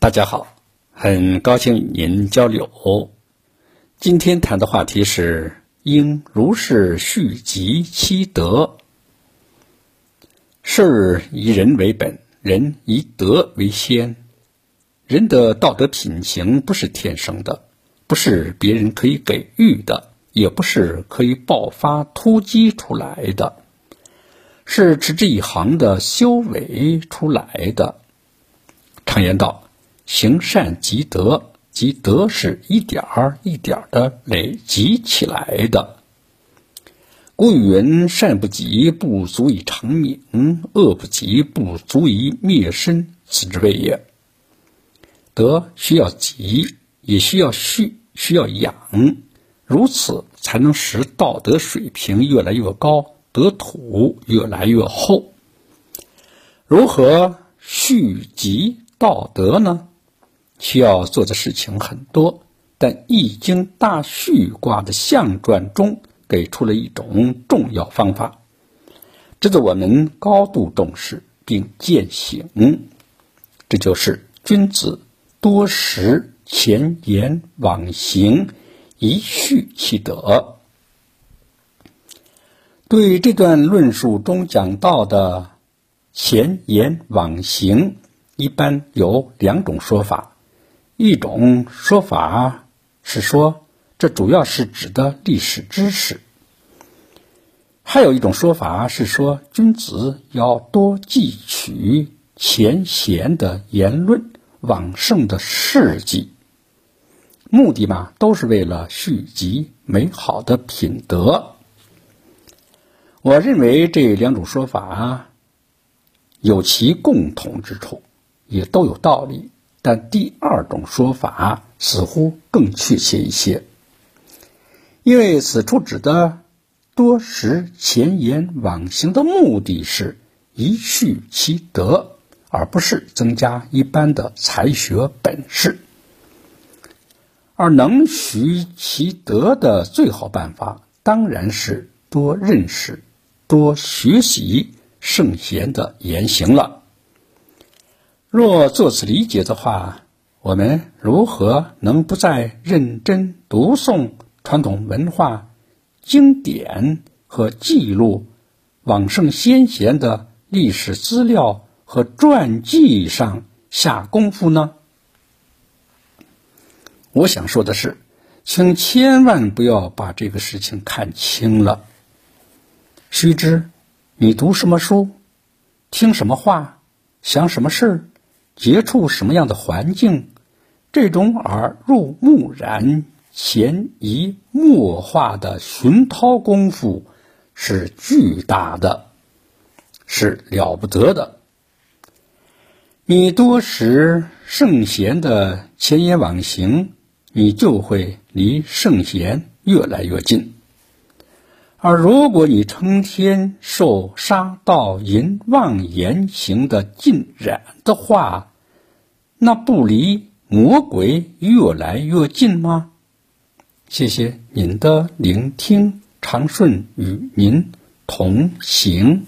大家好，很高兴与您交流。今天谈的话题是应如是续集其德。事以人为本，人以德为先。人的道德品行不是天生的，不是别人可以给予的，也不是可以爆发突击出来的，是持之以恒的修为出来的。常言道：“行善积德，积德是一点儿一点儿的累积起来的。”古语云：“善不积，不足以长命；恶不积，不足以灭身。此之谓也。”德需要积，也需要蓄，需要养，如此才能使道德水平越来越高，德土越来越厚。如何蓄积道德呢？需要做的事情很多，但《易经》大畜卦的象传中给出了一种重要方法，值得我们高度重视并践行。这就是君子。多识前言往行，以序其德。对这段论述中讲到的前言往行，一般有两种说法。一种说法是说，这主要是指的历史知识；还有一种说法是说，君子要多记取前贤的言论。往圣的事迹，目的嘛，都是为了续集美好的品德。我认为这两种说法有其共同之处，也都有道理。但第二种说法似乎更确切一些，因为此处指的多识前言往行的目的是一续其德。而不是增加一般的才学本事，而能徐其德的最好办法，当然是多认识、多学习圣贤的言行了。若做此理解的话，我们如何能不再认真读诵传统文化经典和记录往圣先贤的历史资料？和传记上下功夫呢？我想说的是，请千万不要把这个事情看轻了。须知，你读什么书，听什么话，想什么事儿接触什么样的环境，这种耳濡目染、潜移默化的熏陶功夫是巨大的，是了不得的。你多识圣贤的前言往行，你就会离圣贤越来越近；而如果你成天受杀盗淫妄言行的浸染的话，那不离魔鬼越来越近吗？谢谢您的聆听，长顺与您同行。